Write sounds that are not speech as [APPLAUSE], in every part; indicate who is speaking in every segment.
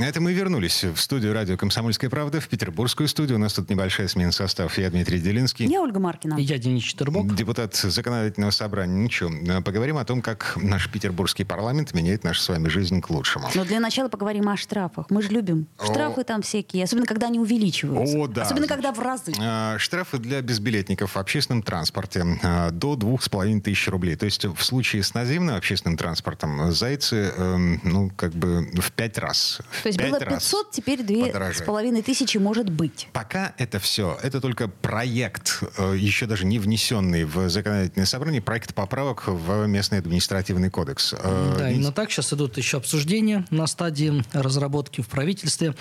Speaker 1: Это мы вернулись в студию радио «Комсомольская правда», в петербургскую студию. У нас тут небольшая смена состав. Я Дмитрий Делинский.
Speaker 2: Я Ольга Маркина.
Speaker 3: Я Денис Четербок.
Speaker 1: Депутат законодательного собрания. Ничего, поговорим о том, как наш петербургский парламент меняет нашу с вами жизнь к лучшему.
Speaker 2: Но для начала поговорим о штрафах. Мы же любим штрафы там всякие, особенно когда они увеличиваются.
Speaker 1: О, да.
Speaker 2: Особенно когда в разы.
Speaker 1: А, Штрафы для безбилетников в общественном транспорте а, до двух с половиной тысяч рублей. То есть в случае с наземным общественным транспортом зайцы, эм, ну, как бы в пять раз. В
Speaker 2: То есть было
Speaker 1: раз
Speaker 2: 500, теперь две с
Speaker 1: подорожает.
Speaker 2: половиной тысячи может быть.
Speaker 1: Пока это все, это только проект, э, еще даже не внесенный в законодательное собрание, проект поправок в местный административный кодекс. Э,
Speaker 3: Да, именно так. Сейчас идут еще обсуждения на стадии разработки в правительстве.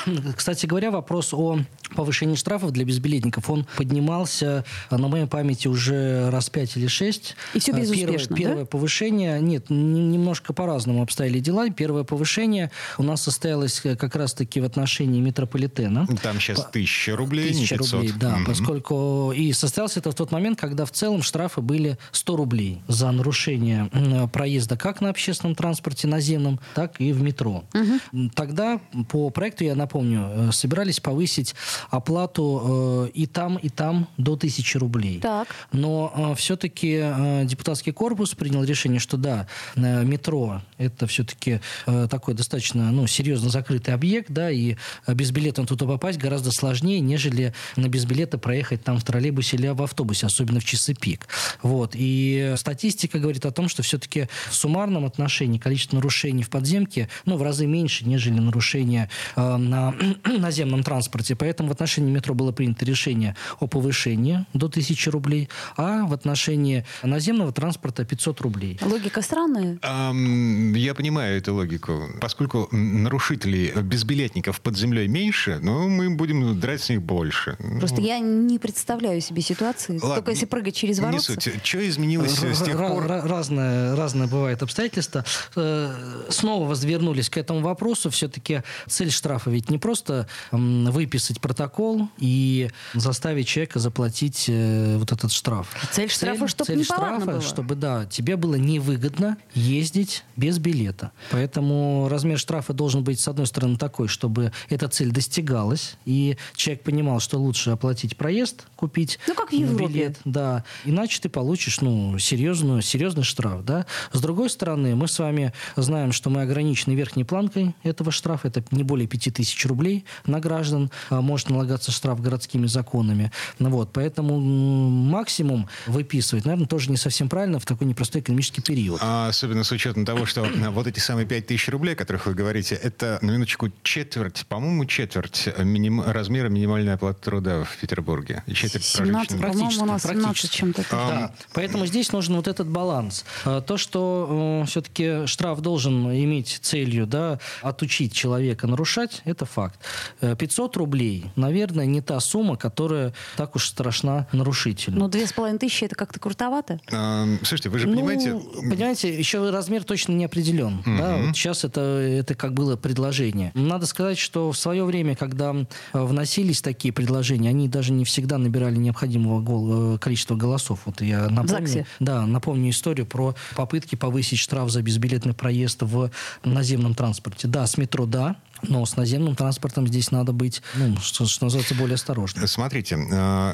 Speaker 3: [COUGHS] Кстати говоря, вопрос о повышении штрафов для безбилетников, он поднимался, а, на моей памяти, уже раз пять или шесть.
Speaker 2: И
Speaker 3: А, Первое,
Speaker 2: безуспешно, да?
Speaker 3: первое повышение, нет, немножко по-разному обстояли дела. Первое повышение у нас состоялось э, как раз-таки в отношении метрополитена.
Speaker 1: Там сейчас
Speaker 3: По-
Speaker 1: тысяча рублей, не
Speaker 3: Тысяча
Speaker 1: 500.
Speaker 3: рублей, да,
Speaker 1: Мгм.
Speaker 3: поскольку и состоялось это в тот момент, когда в целом штрафы были 100 рублей за нарушение проезда как на общественном транспорте наземном, так и в метро. М, Тогда по проекту, я напомню, э, собирались повысить оплату э, и там, и там до 1000 рублей.
Speaker 2: Так.
Speaker 3: Но все-таки депутатский корпус принял решение, что да, э, метро это все-таки такой достаточно ну, серьезно закрытый объект, да, и без билета туда попасть гораздо сложнее, нежели на без билета проехать там в троллейбусе или в автобусе, особенно в часы пик. Вот. И статистика говорит о том, что все-таки в суммарном отношении количество нарушений в подземке ну, в разы меньше, нежели нарушения э, на [CLEARS THROAT] наземном транспорте. Поэтому в отношении метро было принято решение о повышении до 1000 рублей, а в отношении наземного транспорта 500 рублей.
Speaker 2: Логика странная.
Speaker 1: Ам, Я понимаю эту логику. Поскольку м, нарушителей безбилетников под землей меньше, ну, мы будем драть с них больше.
Speaker 2: Просто я не представляю себе ситуации,
Speaker 1: Ладно,
Speaker 2: только если
Speaker 1: не-
Speaker 2: прыгать через
Speaker 1: не
Speaker 2: ворота.
Speaker 1: суть. Что изменилось с тех пор?
Speaker 3: ра- Разное, разное бывает обстоятельства. Э, Снова возвернулись к этому вопросу. Все-таки цель штрафа ведь не просто выписать протокол и заставить человека заплатить э, вот этот штраф.
Speaker 2: Цель штрафа,
Speaker 3: цель
Speaker 2: неповадно
Speaker 3: штрафа,
Speaker 2: было.
Speaker 3: чтобы, да, тебе было невыгодно ездить без билета. Поэтому размер штрафа должен быть, с одной стороны, такой, чтобы эта цель достигалась, и человек понимал, что лучше оплатить проезд, купить
Speaker 2: Ну, как в Европе.
Speaker 3: билет, да. Иначе ты получишь, ну, серьезную, серьезный штраф, да. С другой стороны, мы с вами знаем, что мы ограничены верхней планкой этого штрафа. Это не более 5000 рублей на граждан. а, Может налагаться штраф городскими законами. Ну, вот. Поэтому максимум выписывать, наверное, тоже не совсем правильно в такой непростой экономический период.
Speaker 1: А Особенно с учетом того, что вот эти самые 5000 рублей, о которых вы говорите, это, на минуточку, четверть, по-моему, четверть э, миним- размера минимальной оплаты труда в Петербурге. И Четверть
Speaker 2: 17,
Speaker 1: прожиточного-
Speaker 2: по-моему, у нас
Speaker 3: Практически,
Speaker 2: 17 чем-то.
Speaker 3: Да, поэтому здесь нужен вот этот баланс. А, То, что все-таки штраф должен иметь целью да, отучить человека нарушать, это факт. Э, 500 рублей, наверное, не та сумма, которая так уж страшна нарушителю.
Speaker 2: Ну, две с половиной тысячи это как-то крутовато.
Speaker 1: А, Слушайте, вы же
Speaker 3: Ну,
Speaker 1: понимаете...
Speaker 3: понимаете, еще размер точно не определен. Да, вот сейчас это, это как было предложение. Надо сказать, что в свое время, когда вносились такие предложения, они даже не всегда набирали необходимого гол- э, количества голосов. Вот я напомню, да, напомню историю про попытки повысить штраф за безбилетный проезд в наземном транспорте. Да, с метро да, но с наземным транспортом здесь надо быть, ну, что, что называется, более осторожным.
Speaker 1: Смотрите,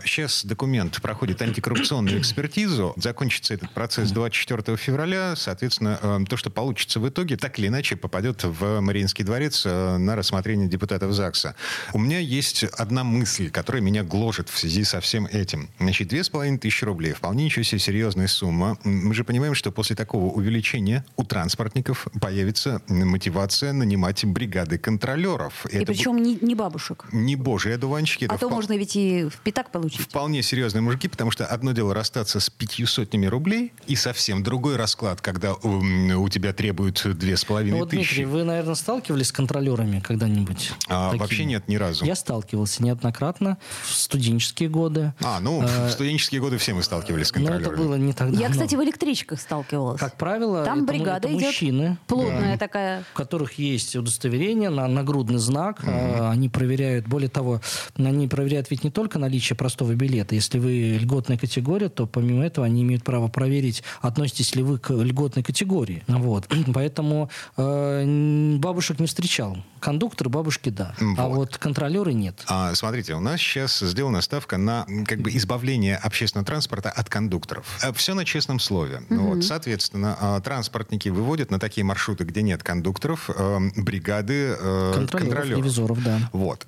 Speaker 1: сейчас документ проходит антикоррупционную экспертизу. Закончится этот процесс 24 февраля. Соответственно, э, то, что получится в итоге, так или иначе попадет в Мариинский дворец э, на рассмотрение депутатов ЗАГСа. У меня есть одна мысль, которая меня гложет в связи со всем этим. Значит, две с половиной тысячи рублей. Вполне ничего себе серьезная сумма. Мы же понимаем, что после такого увеличения у транспортников появится мотивация нанимать бригады контролеров контролеров.
Speaker 2: И причем не, не бабушек.
Speaker 1: Не божьи одуванчики.
Speaker 2: А то
Speaker 1: впол-
Speaker 2: можно ведь и в пятак получить.
Speaker 1: Вполне серьезные мужики, потому что одно дело расстаться с пятью сотнями рублей, и совсем другой расклад, когда м, у тебя требуют две с
Speaker 3: Ну,
Speaker 1: половиной
Speaker 3: вот,
Speaker 1: тысячи.
Speaker 3: Дмитрий, вы, наверное, сталкивались с контролерами когда-нибудь?
Speaker 1: А,
Speaker 3: Такими?
Speaker 1: вообще нет, ни разу.
Speaker 3: Я сталкивался неоднократно в студенческие годы.
Speaker 1: А, ну, в студенческие годы все мы сталкивались с
Speaker 3: Но
Speaker 1: контролерами.
Speaker 3: это было не так давно.
Speaker 2: Я, кстати, в электричках сталкивалась.
Speaker 3: Как правило,
Speaker 2: Там
Speaker 3: это,
Speaker 2: бригада
Speaker 3: это
Speaker 2: идет
Speaker 3: мужчины.
Speaker 2: плотная такая.
Speaker 3: у которых есть удостоверение на нагрудный знак. А, Они проверяют, более того, они проверяют ведь не только наличие простого билета. Если вы льготная категория, то помимо этого они имеют право проверить, относитесь ли вы к льготной категории. Вот. [CLEARS THROAT] Поэтому э, бабушек не встречал. Кондукторы, бабушки, да. А
Speaker 1: Вот.
Speaker 3: вот контролеры нет.
Speaker 1: А, смотрите, у нас сейчас сделана ставка на как бы избавление общественного транспорта от кондукторов. Все на честном слове. Вот, соответственно, а, транспортники выводят на такие маршруты, где нет кондукторов, э, бригады э,
Speaker 3: Контролеров,
Speaker 1: контролеров.
Speaker 3: ревизоров, да.
Speaker 1: Вот.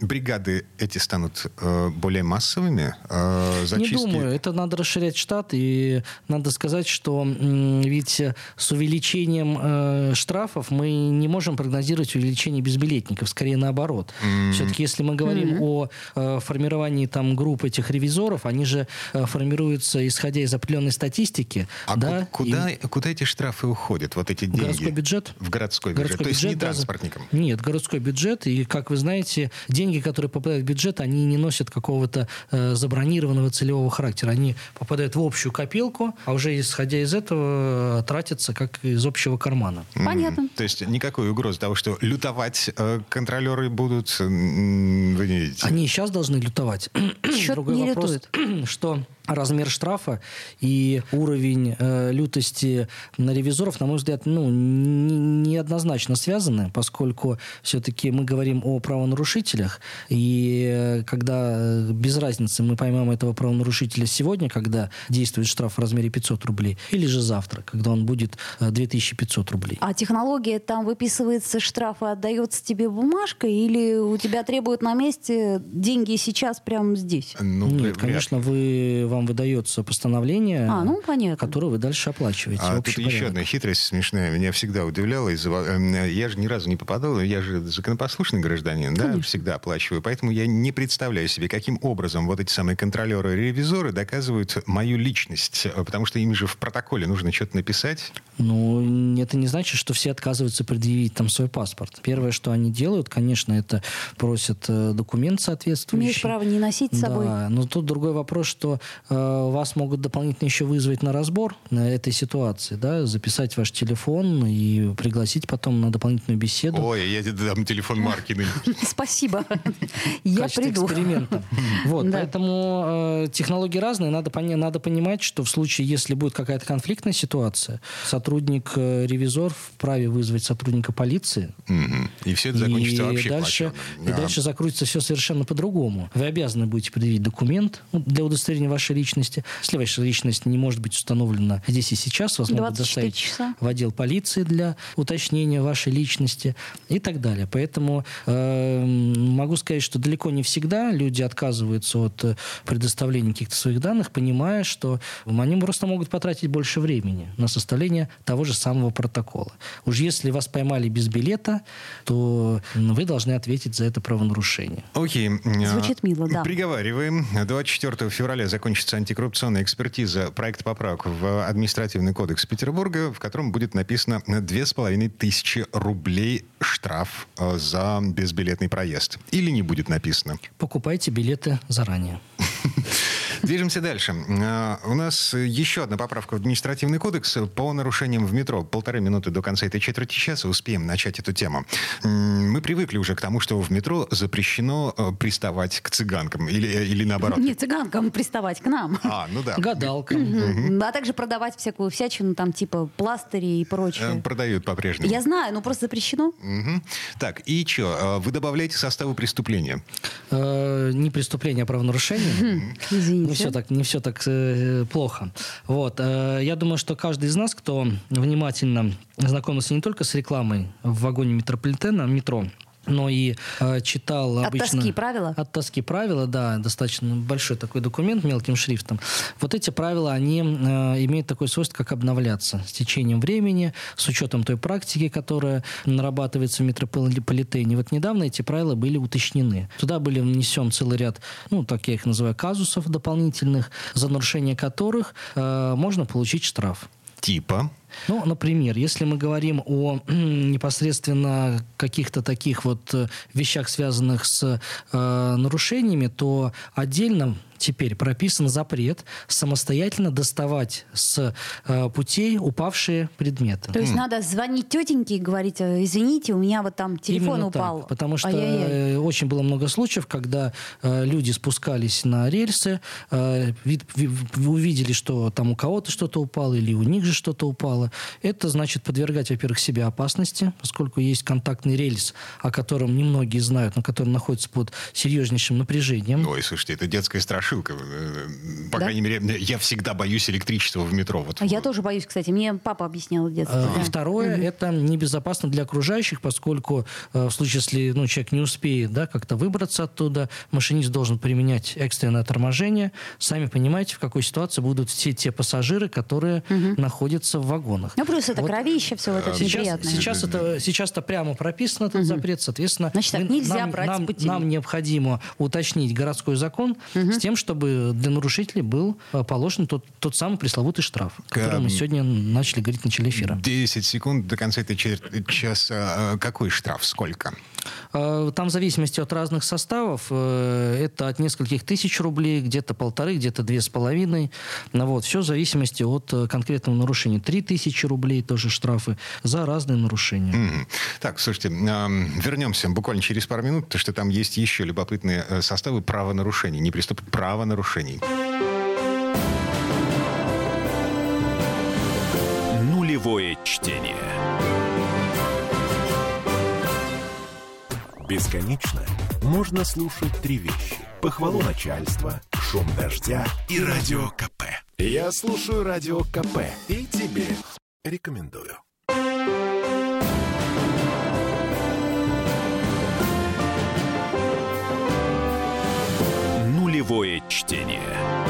Speaker 1: Бригады эти станут э, более массовыми? Э,
Speaker 3: Не
Speaker 1: зачистки-
Speaker 3: думаю. Это надо расширять штат. И надо сказать, что ведь э, с увеличением э, штрафов мы не можем прогнозировать увеличение безбилетников. Скорее наоборот. Все-таки если мы говорим о э, формировании там, групп этих ревизоров, они же э, формируются исходя из определенной статистики.
Speaker 1: А
Speaker 3: да,
Speaker 1: ку- куда, куда эти штрафы уходят, вот эти
Speaker 3: и
Speaker 1: деньги?
Speaker 3: городской бюджет.
Speaker 1: В городской бюджет.
Speaker 3: Городской
Speaker 1: То есть не
Speaker 3: бюджет, да,
Speaker 1: транспортникам.
Speaker 3: Нет, городской бюджет. И, как вы знаете, деньги, которые попадают в бюджет, они не носят какого-то э, забронированного целевого характера. Они попадают в общую копилку, а уже исходя из этого э, тратятся как из общего кармана.
Speaker 2: Понятно.
Speaker 1: То есть никакой угрозы того, что лютовать э, контролеры будут, вы не видите?
Speaker 3: Они сейчас должны лютовать.
Speaker 2: Чё-то
Speaker 3: Другой
Speaker 2: не
Speaker 3: вопрос, [CLEARS THROAT] что размер штрафа и уровень э, лютости на ревизоров, на мой взгляд, ну, не- неоднозначно связаны, поскольку все-таки мы говорим о правонарушителях, и э, когда э, без разницы мы поймем этого правонарушителя сегодня, когда действует штраф в размере 500 рублей, или же завтра, когда он будет э, 2500 рублей.
Speaker 2: А технология там выписывается штраф и отдается тебе бумажкой, или у тебя требуют на месте деньги сейчас прямо здесь?
Speaker 1: Ну,
Speaker 3: Нет, конечно, вы, вам выдается постановление,
Speaker 2: А, ну, понятно.
Speaker 3: которое вы дальше оплачиваете.
Speaker 1: А тут еще одна хитрость смешная. Меня всегда удивляла. во- эм, Я же ни разу не попадал. Я же законопослушный гражданин, да, всегда оплачиваю. Поэтому я не представляю себе, каким образом вот эти самые контролеры и ревизоры доказывают мою личность. Э, Потому что им же в протоколе нужно что-то написать.
Speaker 3: Ну, это не значит, что все отказываются предъявить там свой паспорт. Первое, что они делают, конечно, это просят э, документ соответствующий.
Speaker 2: Имеешь право не носить с собой.
Speaker 3: Да, но тут другой вопрос, что вас могут дополнительно еще вызвать на разбор на этой ситуации, да, записать ваш телефон и пригласить потом на дополнительную беседу.
Speaker 1: Ой, я тебе дам телефон Маркины. [LAUGHS]
Speaker 2: Спасибо. Я приду.
Speaker 3: эксперимента. [LAUGHS] Вот, поэтому э, технологии разные. Надо, надо понимать, что в случае, если будет какая-то конфликтная ситуация, сотрудник э, ревизор вправе вызвать сотрудника полиции.
Speaker 1: И все это закончится вообще
Speaker 3: дальше, и
Speaker 1: Да.
Speaker 3: дальше закрутится все совершенно по-другому. Вы обязаны будете предъявить документ для удостоверения вашей личности. Если ваша личность не может быть установлена здесь и сейчас, вас могут
Speaker 2: 24
Speaker 3: доставить
Speaker 2: часа.
Speaker 3: в отдел полиции для уточнения вашей личности и так далее. Поэтому э, могу сказать, что далеко не всегда люди отказываются от э, предоставления каких-то своих данных, понимая, что они просто могут потратить больше времени на составление того же самого протокола. Уж если вас поймали без билета, то вы должны ответить за это правонарушение.
Speaker 1: Окей.
Speaker 2: Звучит мило, да.
Speaker 1: Приговариваем. 24 февраля закончится антикоррупционная экспертиза проекта поправок в административный кодекс Петербурга, в котором будет написано две с половиной тысячи рублей штраф э, за безбилетный проезд. Или не будет написано.
Speaker 3: Покупайте билеты заранее. [LAUGHS]
Speaker 1: Движемся дальше. А, У нас еще одна поправка в административный кодекс по нарушениям в метро. Полторы минуты до конца этой четверти часа успеем начать эту тему. Мы привыкли уже к тому, что в метро запрещено э, приставать к цыганкам. Или, э, или наоборот.
Speaker 2: Не цыганкам приставать к нам.
Speaker 1: А, ну да.
Speaker 3: Гадалка.
Speaker 2: Мгм. А также продавать всякую всячину, там типа пластыри и
Speaker 1: Э,
Speaker 2: прочее.
Speaker 1: Продают по-прежнему.
Speaker 2: Я знаю, но просто запрещено.
Speaker 1: Так, и что? Вы добавляете составы преступления.
Speaker 3: Э, Не преступление, а правонарушение.
Speaker 2: Извините.
Speaker 3: Не все так, не все так э, плохо. Вот. э, я думаю, что каждый из нас, кто внимательно знакомился не только с рекламой в вагоне метрополитена, метро, но и э, читал
Speaker 2: От
Speaker 3: обычно...
Speaker 2: тоски правила?
Speaker 3: От тоски правила, да, достаточно большой такой документ мелким шрифтом. Вот эти правила, они э, имеют такое свойство, как обновляться с течением времени, с учетом той практики, которая нарабатывается в метрополитене. Вот недавно эти правила были уточнены. Туда были внесен целый ряд, ну, так я их называю, казусов дополнительных, за нарушение которых э, можно получить штраф.
Speaker 1: Типа?
Speaker 3: Ну, например, если мы говорим о непосредственно каких-то таких вот э, вещах, связанных с э, нарушениями, то отдельно теперь прописан запрет самостоятельно доставать с э, путей упавшие предметы.
Speaker 2: То есть надо звонить тетеньке и говорить, «Э, извините, у меня вот там телефон
Speaker 3: Именно
Speaker 2: упал.
Speaker 3: так, потому что
Speaker 2: Ай-яй-яй.
Speaker 3: э, очень было много случаев, когда э, люди спускались на рельсы, э, вид- ви- ви- увидели, что там у кого-то что-то упало или у них же что-то упало. Это значит подвергать, во-первых, себя опасности, поскольку есть контактный рельс, о котором немногие знают, но который находится под серьезнейшим напряжением.
Speaker 1: Ой, слушайте, это детская страшилка. Э, По
Speaker 2: Да?
Speaker 1: крайней мере, я всегда боюсь электричества в метро. Вот.
Speaker 2: А Я тоже боюсь, кстати. Мне папа объяснял в детстве.
Speaker 3: Э,
Speaker 2: да.
Speaker 3: Второе, это небезопасно для окружающих, поскольку э, в случае, если ну, человек не успеет да, как-то выбраться оттуда, машинист должен применять экстренное торможение. Сами понимаете, в какой ситуации будут все те пассажиры, которые находятся в вагонах.
Speaker 2: Ну, плюс это
Speaker 3: Вот,
Speaker 2: кровище, все это очень
Speaker 3: Сейчас, сейчас, это, сейчас это прямо прописано, этот запрет, соответственно.
Speaker 2: Значит так,
Speaker 3: мы-
Speaker 2: нельзя
Speaker 3: нам,
Speaker 2: брать
Speaker 3: нам, нам необходимо уточнить городской закон с тем, чтобы для нарушителей был э, положен тот, тот самый пресловутый штраф, о котором мы сегодня начали говорить в начале эфира.
Speaker 1: 10 секунд до конца этой часа. Э, Какой штраф? Сколько?
Speaker 3: Э, Там в зависимости от разных составов, э, это от нескольких тысяч рублей, где-то полторы, где-то две с половиной. Ну Вот, все в зависимости от конкретного нарушения. Три тысячи рублей тоже штрафы за разные нарушения.
Speaker 1: Мгм. Так, слушайте, вернемся буквально через пару минут, потому что там есть еще любопытные составы правонарушений, не приступ, правонарушений.
Speaker 4: Нулевое чтение. Бесконечно можно слушать три вещи. Похвалу начальства, шум дождя и радио КП. Я слушаю радио КП и тебе рекомендую. Нулевое чтение.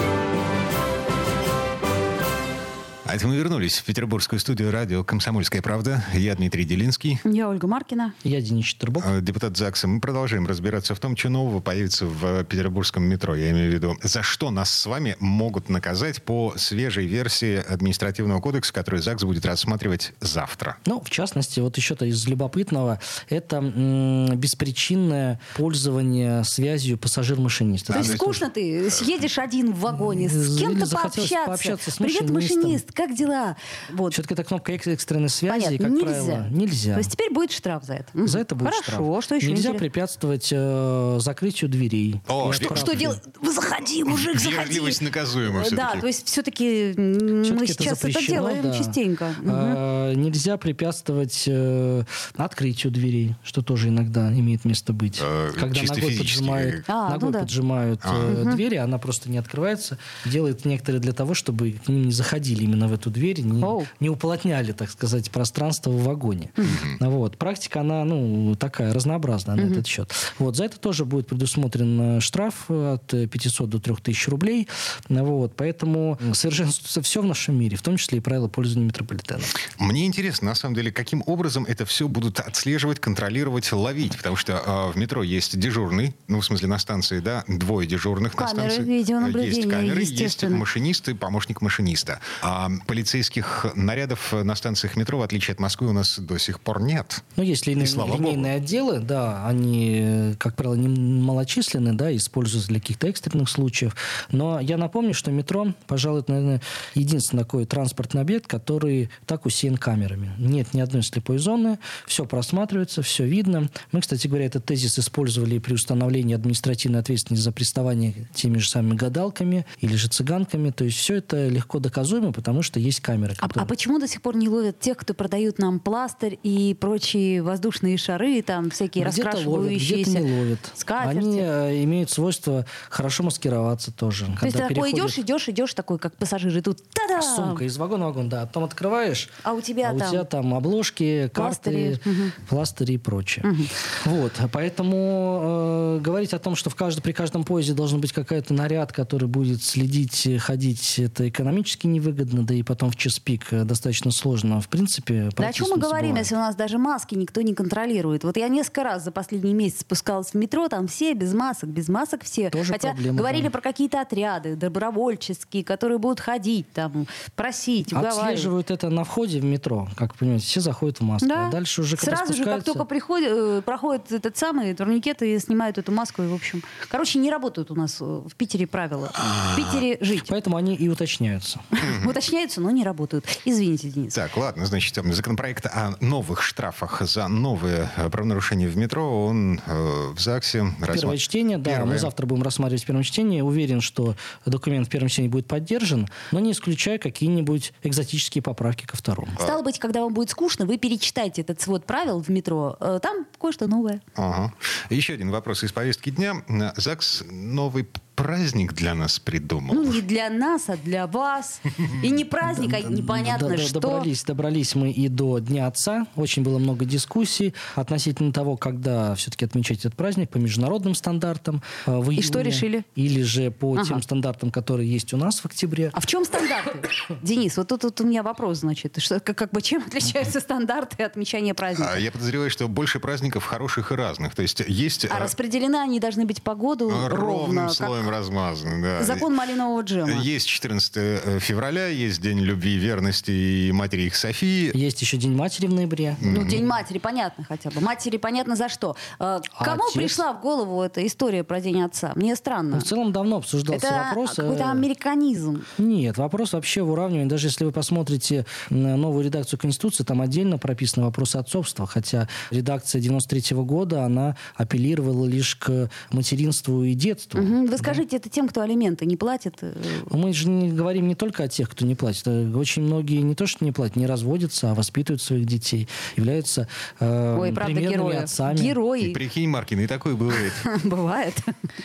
Speaker 1: А это мы вернулись в петербургскую студию радио «Комсомольская правда». Я Дмитрий Делинский.
Speaker 2: Я Ольга Маркина.
Speaker 3: Я Денис Четербок.
Speaker 1: Э, Депутат ЗАГСа, мы продолжаем разбираться в том, что нового появится в петербургском метро. Я имею в виду, за что нас с вами могут наказать по свежей версии административного кодекса, который ЗАГС будет рассматривать завтра.
Speaker 3: Ну, в частности, вот еще-то из любопытного, это м, беспричинное пользование связью пассажир-машиниста.
Speaker 2: То есть
Speaker 1: то есть
Speaker 2: скучно ты съедешь один в вагоне, с кем-то пообщаться.
Speaker 3: пообщаться с
Speaker 2: Привет,
Speaker 3: машинистом.
Speaker 2: машинист, как дела? Вот.
Speaker 3: Все-таки эта кнопка экс- экстренной связи,
Speaker 2: Понятно,
Speaker 3: как
Speaker 2: нельзя.
Speaker 3: правило, нельзя.
Speaker 2: То есть теперь будет штраф за это.
Speaker 3: За это будет
Speaker 2: Хорошо,
Speaker 3: штраф.
Speaker 2: что еще
Speaker 3: Нельзя
Speaker 2: интересно?
Speaker 3: препятствовать э, закрытию дверей.
Speaker 1: О, что-
Speaker 2: Что делать? Вы заходи, мужик, заходи.
Speaker 1: Вежливость наказуема
Speaker 2: Э,
Speaker 1: все-таки.
Speaker 2: Да, то есть все-таки мы
Speaker 3: Всё-таки
Speaker 2: сейчас это делаем
Speaker 3: да.
Speaker 2: частенько. Мгм.
Speaker 3: А, Нельзя препятствовать э, открытию дверей, что тоже иногда имеет место быть.
Speaker 1: Э,
Speaker 3: Когда
Speaker 1: чисто
Speaker 3: ногой поджимают,
Speaker 2: А, ну
Speaker 3: ногой
Speaker 2: да.
Speaker 3: поджимают э,
Speaker 1: А.
Speaker 3: двери, она просто не открывается. Делают некоторые для того, чтобы к ним не заходили именно в эту дверь, не, не уплотняли, так сказать, пространство в вагоне. Вот. Практика, она ну, такая разнообразная на этот счет. Вот. За это тоже будет предусмотрен э, штраф э, от э, 500 до 3000 рублей. Ну, Вот. Поэтому совершенствуется все в нашем мире, в том числе и правила пользования метрополитеном.
Speaker 1: Мне интересно, на самом деле, каким образом это все будут отслеживать, контролировать, ловить. Потому что э, в метро есть дежурный, ну, в смысле, на станции, да, двое дежурных
Speaker 2: Камеры
Speaker 1: на станции.
Speaker 2: видеонаблюдения,
Speaker 1: Есть камеры, есть
Speaker 2: естественно.
Speaker 1: машинисты, помощник машиниста. А полицейских нарядов на станциях метро, в отличие от Москвы, у нас до сих пор нет.
Speaker 3: Ну, есть
Speaker 1: И
Speaker 3: линейные, линейные отделы, да, они, э, как правило, не малочисленны, да, используются для каких-то экстренных случаев. Но я напомню, что метро, пожалуй, это, наверное, единственный такой транспортный объект, который так усеян камерами. Нет ни одной слепой зоны, все просматривается, все видно. Мы, кстати говоря, этот тезис использовали при установлении административной ответственности за приставание теми же самыми гадалками или же цыганками. То есть все это легко доказуемо, потому что есть камеры.
Speaker 2: А, а почему до сих пор не ловят тех, кто продают нам пластырь и прочие воздушные шары, там всякие раскрашивающиеся
Speaker 3: где-то не ловят.
Speaker 2: скатерти?
Speaker 3: Они э, имеют свойство хорошо маскироваться тоже.
Speaker 2: То есть ты такой идешь, идешь, идешь, такой, как пассажир, и тут та-да!
Speaker 3: Сумка из вагона в вагон, да. Потом открываешь,
Speaker 2: А у тебя
Speaker 3: а у
Speaker 2: там...
Speaker 3: тебя там обложки, карты,
Speaker 2: Пластыри.
Speaker 3: пластыри и прочее. Вот, поэтому э, говорить о том, что в каждом, при каждом поезде должен быть какой-то наряд, который будет следить, ходить, это экономически невыгодно, да и потом в час пик э, достаточно сложно. В принципе,
Speaker 2: Да о чем мы говорим,
Speaker 3: бывает.
Speaker 2: если у нас даже маски никто не контролирует? Вот я несколько раз за последний месяц спускалась в метро, там все без масок, без масок все.
Speaker 3: Тоже
Speaker 2: Хотя
Speaker 3: проблема,
Speaker 2: говорили
Speaker 3: да.
Speaker 2: про какие-то отряды добровольческие, которые будут ходить там, просить, уговаривать.
Speaker 3: Отслеживают это на входе в метро, как вы понимаете, все заходят в маску.
Speaker 2: Да.
Speaker 3: А дальше уже когда
Speaker 2: Сразу же, как только приходит, э, проходит этот самый турникет и снимают эту маску, и, в общем... Короче, не работают у нас э, в Питере правила. В Питере жить.
Speaker 3: Поэтому они и уточняются.
Speaker 2: Уточняются, но не работают. Извините, Денис.
Speaker 1: Так, ладно, значит, э, законопроект о новых штрафах за новые э, правонарушения в метро, он э, в ЗАГСе
Speaker 3: Первое
Speaker 1: рассма-
Speaker 3: чтение, да,
Speaker 1: Первое.
Speaker 3: мы завтра будем рассматривать в первом чтении. Уверен, что документ в первом чтении будет поддержан, но не исключая какие-нибудь экзотические поправки ко второму.
Speaker 2: Стало быть, когда вам будет скучно, вы перечитайте этот свод правил в метро. Э, Там кое-что новое.
Speaker 1: Ага. Еще один вопрос из повестки дня. ЗАГС новый праздник для нас придумал.
Speaker 2: Ну, не для нас, а для вас. И не праздник, а непонятно что.
Speaker 3: Добрались, добрались мы и до Дня Отца. Очень было много дискуссий относительно того, когда все-таки отмечать этот праздник по международным стандартам. э,
Speaker 2: И что решили?
Speaker 3: Или же по тем стандартам, которые есть у нас в октябре.
Speaker 2: А в чем стандарты? [COUGHS] Денис, вот тут, у меня вопрос, значит. Что, как, как бы чем отличаются стандарты отмечания праздника?
Speaker 1: А Я подозреваю, что больше праздников хороших и разных. То есть есть
Speaker 2: А
Speaker 1: э,
Speaker 2: распределены они должны быть по году
Speaker 1: ровным
Speaker 2: ровно, как
Speaker 1: размазаны. Да.
Speaker 2: закон малинового джема.
Speaker 1: Есть 14 февраля, есть День любви и верности и матери их Софии.
Speaker 3: Есть еще День матери в ноябре.
Speaker 2: Ну, День матери, понятно хотя бы. Матери понятно за что. Э,
Speaker 3: А
Speaker 2: Кому
Speaker 3: отец?
Speaker 2: пришла в голову эта история про День отца? Мне странно.
Speaker 3: Ну, в целом давно обсуждался
Speaker 2: Это
Speaker 3: вопрос.
Speaker 2: какой-то
Speaker 3: э,
Speaker 2: американизм.
Speaker 3: Нет, вопрос вообще в уравнивании. Даже если вы посмотрите на новую редакцию Конституции, там отдельно прописаны вопросы отцовства. Хотя редакция 93 года, она апеллировала лишь к материнству и детству.
Speaker 2: Мгм. Вы скажите это тем, кто алименты не платит. э,
Speaker 3: Мы же не говорим не только о тех, кто не платит. Э, Очень многие не то, что не платят, не разводятся, а воспитывают своих детей, являются э,
Speaker 2: Ой, правда,
Speaker 3: примерными
Speaker 2: герои.
Speaker 3: отцами.
Speaker 1: И
Speaker 2: Герои.
Speaker 1: прикинь, Маркин, и такое бывает. [LAUGHS]
Speaker 2: Бывает.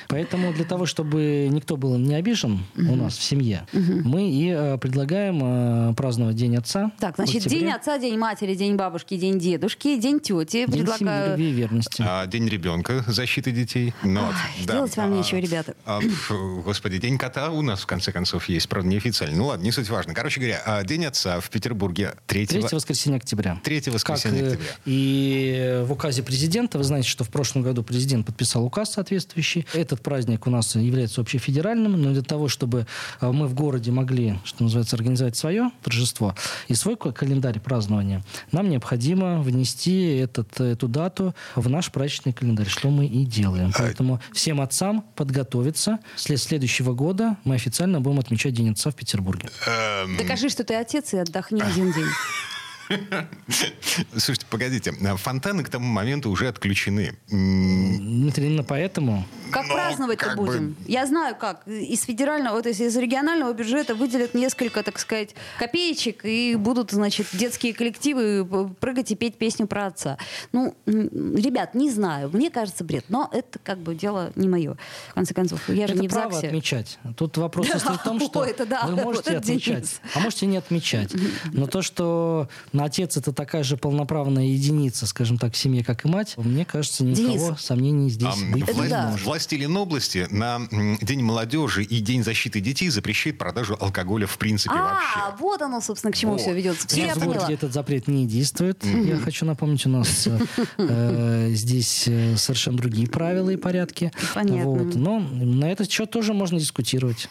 Speaker 3: Поэтому для того, чтобы никто был не обижен у нас в семье, мы и э, предлагаем праздновать День отца.
Speaker 2: Так, значит, день отца, день матери, день бабушки, день дедушки, день тети.
Speaker 3: День семьи, любви и верности.
Speaker 1: А День ребенка, защиты детей. Ну,
Speaker 2: делать вам
Speaker 1: А,
Speaker 2: нечего, ребята.
Speaker 1: А, господи, День кота у нас, в конце концов, есть. Правда, неофициально. Ну ладно, не суть важно. Короче говоря, а, День отца в Петербурге 3
Speaker 3: Третье воскресенье октября.
Speaker 1: Третье
Speaker 3: Как
Speaker 1: воскресенье
Speaker 3: э,
Speaker 1: октября.
Speaker 3: и в указе президента, вы знаете, что в прошлом году президент подписал указ соответствующий. Этот праздник у нас является общефедеральным, но для того, чтобы э, мы в городе могли, что называется, организовать свое торжество и свой ка- календарь празднования, нам необходимо внести этот, эту дату в наш праздничный календарь, что мы и делаем.
Speaker 1: А
Speaker 3: Поэтому всем отцам подготовиться. След следующего года мы официально будем отмечать День отца в Петербурге.
Speaker 1: Эм,
Speaker 2: Докажи, что ты отец, и отдохни один день. [LAUGHS] [LAUGHS]
Speaker 1: Слушайте, погодите, фонтаны к тому моменту уже отключены.
Speaker 3: Дмитрий, именно поэтому
Speaker 2: Как праздновать-то будем? Я знаю, как. Из федерального, то есть из регионального бюджета выделят несколько, так сказать, копеечек, и будут, значит, детские коллективы прыгать и петь песню про отца. Ну, ребят, не знаю. Мне кажется, бред. Но это как бы дело не мое. В конце концов, я же
Speaker 3: это
Speaker 2: не в
Speaker 3: право
Speaker 2: ЗАГСе.
Speaker 3: отмечать. Тут вопрос [LAUGHS] состоит в том, что
Speaker 2: это да,
Speaker 3: вы [LAUGHS]
Speaker 2: вот
Speaker 3: можете отмечать, а можете не отмечать. Но то, что отец это такая же полноправная единица, скажем так, в семье, как и мать, мне кажется, ни у
Speaker 2: Денис.
Speaker 3: сомнений здесь
Speaker 1: а,
Speaker 3: быть
Speaker 2: Это
Speaker 3: не
Speaker 2: да.
Speaker 3: может.
Speaker 1: Властелин области на День молодежи и День защиты детей запрещает продажу алкоголя в принципе
Speaker 2: А,
Speaker 1: вообще.
Speaker 2: вот оно, собственно, к чему
Speaker 1: Вот.
Speaker 2: все ведется.
Speaker 3: У
Speaker 2: Все я поняла.
Speaker 3: городе этот запрет не действует. Я хочу напомнить, у нас э, э, здесь э, совершенно другие правила и порядки.
Speaker 2: Понятно.
Speaker 3: Вот. Но на этот счет тоже можно дискутировать.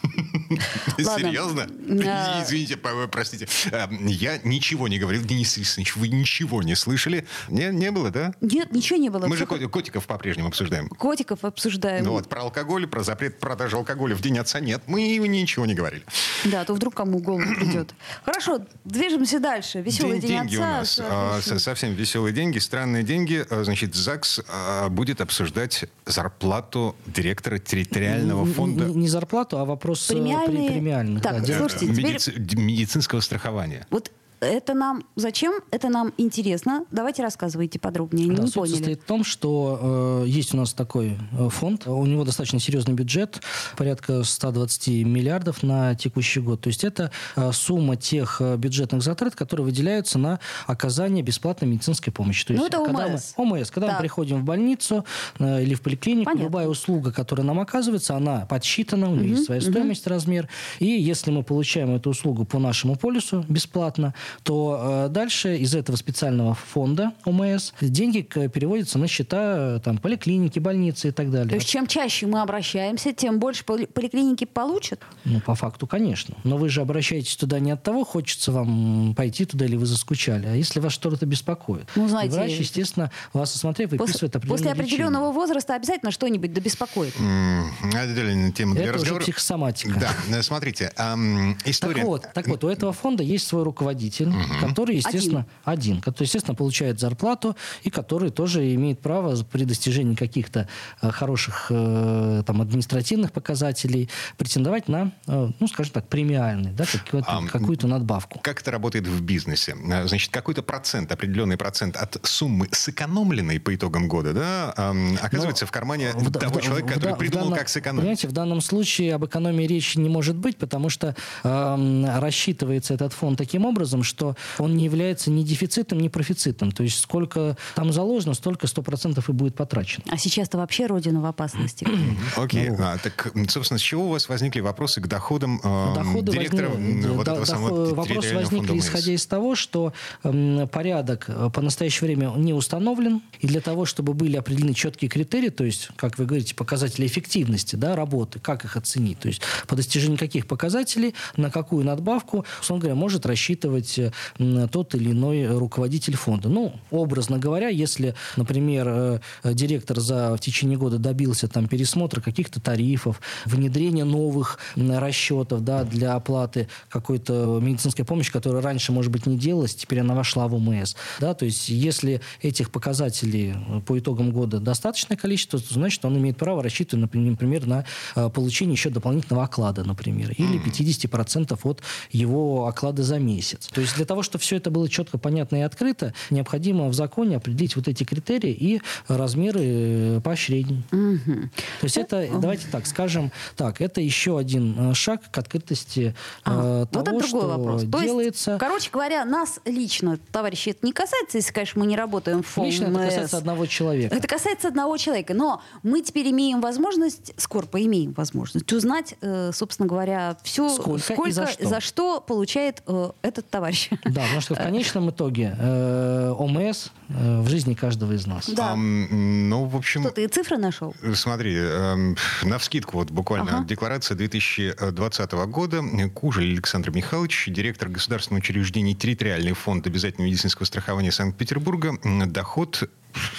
Speaker 3: [LAUGHS]
Speaker 1: Серьезно? [LAUGHS]
Speaker 2: А.
Speaker 1: Извините, по- простите. А, Я ничего не говорил. Денис Рисович, вы ничего не слышали? Не, не было, да?
Speaker 2: Нет, ничего не было.
Speaker 1: Мы же котиков по-прежнему обсуждаем.
Speaker 2: Котиков обсуждаем.
Speaker 1: Ну вот, про алкоголь, про запрет продажи алкоголя в День отца нет. Мы ничего не говорили.
Speaker 2: Да, а то вдруг кому в голову придет. [CLEARS THROAT] Хорошо, движемся дальше. Веселый
Speaker 1: День-
Speaker 2: день,
Speaker 1: деньги
Speaker 2: отца.
Speaker 1: у нас. а, со- совсем веселые деньги, странные деньги. Значит, ЗАГС будет обсуждать зарплату директора территориального фонда.
Speaker 3: Не, не зарплату, а вопрос э,
Speaker 2: Премиальные
Speaker 3: премиальных,
Speaker 2: так,
Speaker 3: да,
Speaker 2: слушайте, теперь...
Speaker 1: Медици- медицинского страхования.
Speaker 2: Вот это нам зачем? Это нам интересно. Давайте рассказывайте подробнее.
Speaker 3: Да,
Speaker 2: не
Speaker 3: суть
Speaker 2: поняли.
Speaker 3: состоит в том, что э, есть у нас такой э, фонд, у него достаточно серьезный бюджет, порядка 120 миллиардов на текущий год. То есть это э, сумма тех э, бюджетных затрат, которые выделяются на оказание бесплатной медицинской помощи. То
Speaker 2: Ну,
Speaker 3: есть,
Speaker 2: это
Speaker 3: когда
Speaker 2: ОМС.
Speaker 3: Мы, ОМС. Когда
Speaker 2: Так.
Speaker 3: мы приходим в больницу э, или в поликлинику,
Speaker 2: Понятно.
Speaker 3: любая услуга, которая нам оказывается, она подсчитана, у нее есть своя стоимость, размер. И если мы получаем эту услугу по нашему полису бесплатно, то э, дальше из этого специального фонда ОМС деньги к- переводятся на счета э, там, поликлиники, больницы и так далее.
Speaker 2: То есть чем чаще мы обращаемся, тем больше поли- поликлиники получат?
Speaker 3: Ну, по факту, конечно. Но вы же обращаетесь туда не от того, хочется вам пойти туда или вы заскучали, а если вас что-то беспокоит.
Speaker 2: Ну, знаете,
Speaker 3: Врач, естественно, вас осмотрев,
Speaker 2: После,
Speaker 3: выписывает определенное
Speaker 2: после
Speaker 3: лечение.
Speaker 2: определенного возраста обязательно что-нибудь да беспокоит.
Speaker 1: М, Отдельная тема для
Speaker 3: Это уже
Speaker 1: разговора.
Speaker 3: психосоматика.
Speaker 1: Да, э, смотрите, ам, история...
Speaker 3: Так вот, так вот, у этого фонда есть свой руководитель, который, естественно, один. который, естественно, получает зарплату и который тоже имеет право при достижении каких-то э, хороших э, там, административных показателей претендовать на, э, ну, скажем так, премиальный, да, какую-то,
Speaker 1: Ам,
Speaker 3: какую-то надбавку.
Speaker 1: Как это работает в бизнесе? Э, Значит, какой-то процент, определенный процент от суммы сэкономленной по итогам года, да, ам, оказывается
Speaker 3: Но
Speaker 1: в кармане
Speaker 3: в
Speaker 1: того
Speaker 3: в-
Speaker 1: человека,
Speaker 3: в
Speaker 1: который
Speaker 3: в
Speaker 1: придумал,
Speaker 3: данном-
Speaker 1: как сэкономить.
Speaker 3: Понимаете, в данном случае об экономии речи не может быть, потому что эм, рассчитывается этот фонд таким образом, что он не является ни дефицитом, ни профицитом. То есть сколько там заложено, столько 100% и будет потрачено.
Speaker 2: А сейчас-то вообще Родина в опасности. [CLEARS THROAT]
Speaker 1: Окей,
Speaker 3: Ну,
Speaker 1: а, так, собственно, с чего у вас возникли вопросы к доходам э,
Speaker 3: Доходы
Speaker 1: директора
Speaker 3: возник-
Speaker 1: вот
Speaker 3: да,
Speaker 1: этого
Speaker 3: доход-
Speaker 1: самого
Speaker 3: Вопрос
Speaker 1: территориального
Speaker 3: возник
Speaker 1: фонда ОМС?
Speaker 3: исходя из того, что эм, порядок э, по настоящее время не установлен, и для того, чтобы были определены четкие критерии, то есть, как вы говорите, показатели эффективности да, работы, как их оценить, то есть по достижению каких показателей, на какую надбавку, условно говоря, может рассчитывать э, м, тот или иной руководитель фонда. Ну, образно говоря, если, например, э, э, директор за в течение года добился там пересмотра каких-то тарифов, внедрения новых расчетов да, для оплаты какой-то медицинской помощи, которая раньше, может быть, не делалась, теперь она вошла в ОМС. Да, то есть, если этих показателей э, по итогам года достаточное количество, то значит, он имеет право рассчитывать, например, на э, получение еще дополнительного оклада, например, или 50% от его оклада за месяц. То есть, для того, чтобы все это было четко, понятно и открыто, необходимо в законе определить вот эти критерии и размеры э, поощрений. То есть это, давайте так скажем, так, это еще один э, шаг к открытости э,
Speaker 2: А,
Speaker 3: того,
Speaker 2: вот это другой
Speaker 3: что
Speaker 2: вопрос. То есть,
Speaker 3: делается.
Speaker 2: короче говоря, нас лично, товарищи, это не касается, если, конечно, мы не работаем в ФОМС.
Speaker 3: Лично это касается одного человека.
Speaker 2: Это касается одного человека. Но мы теперь имеем возможность, Скорпа имеем возможность узнать, э, собственно говоря, все,
Speaker 3: Сколько и за что.
Speaker 2: получает э, этот товарищ.
Speaker 3: Да, потому что в конечном итоге э, ОМС э, в жизни каждого из нас.
Speaker 2: Да.
Speaker 1: Ну, в общем...
Speaker 2: Что, ты цифры нашел?
Speaker 1: Смотри, эм, на вскидку вот буквально
Speaker 2: Ага.
Speaker 1: декларация 2020 года. Кужель Александр Михайлович, директор государственного учреждения территориальный фонд обязательного медицинского страхования Санкт-Петербурга. Доход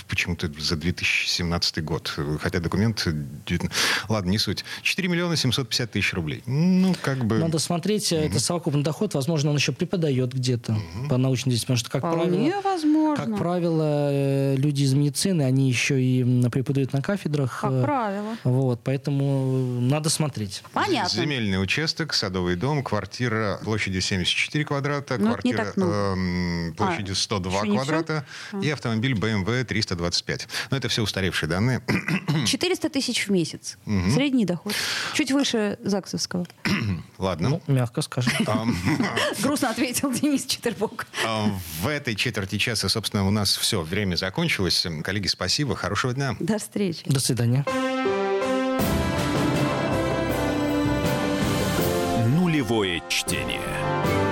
Speaker 1: почему-то за 2017 год, хотя документ... девятна- Ладно, не суть. 4 миллиона 750 тысяч рублей. Ну, как бы...
Speaker 3: Надо смотреть, э, это совокупный доход, возможно, он еще преподает где-то по научной деятельности, потому что, как
Speaker 2: Вполне
Speaker 3: правило,
Speaker 2: возможно.
Speaker 3: как правило, э, люди из медицины, они еще и преподают на кафедрах.
Speaker 2: Как
Speaker 3: э,
Speaker 2: правило.
Speaker 3: Вот, поэтому надо смотреть.
Speaker 2: Понятно.
Speaker 1: Земельный участок, садовый дом, квартира площадью 74 квадрата,
Speaker 2: Ну,
Speaker 1: квартира эм, площадью
Speaker 2: А,
Speaker 1: 102
Speaker 2: еще не
Speaker 1: квадрата и автомобиль BMW 325. Но это все устаревшие данные. [COUGHS]
Speaker 2: 400 тысяч в месяц. Средний доход. Чуть выше ЗАГСовского. [COUGHS]
Speaker 1: Ладно.
Speaker 3: Ну, мягко скажем. [COUGHS] [LAUGHS]
Speaker 2: Грустно ответил Денис Четербок.
Speaker 1: ам, В этой четверти часа, собственно, у нас все, время закончилось. Коллеги, спасибо, хорошего дня.
Speaker 2: До встречи.
Speaker 3: До свидания.
Speaker 4: Нулевое чтение.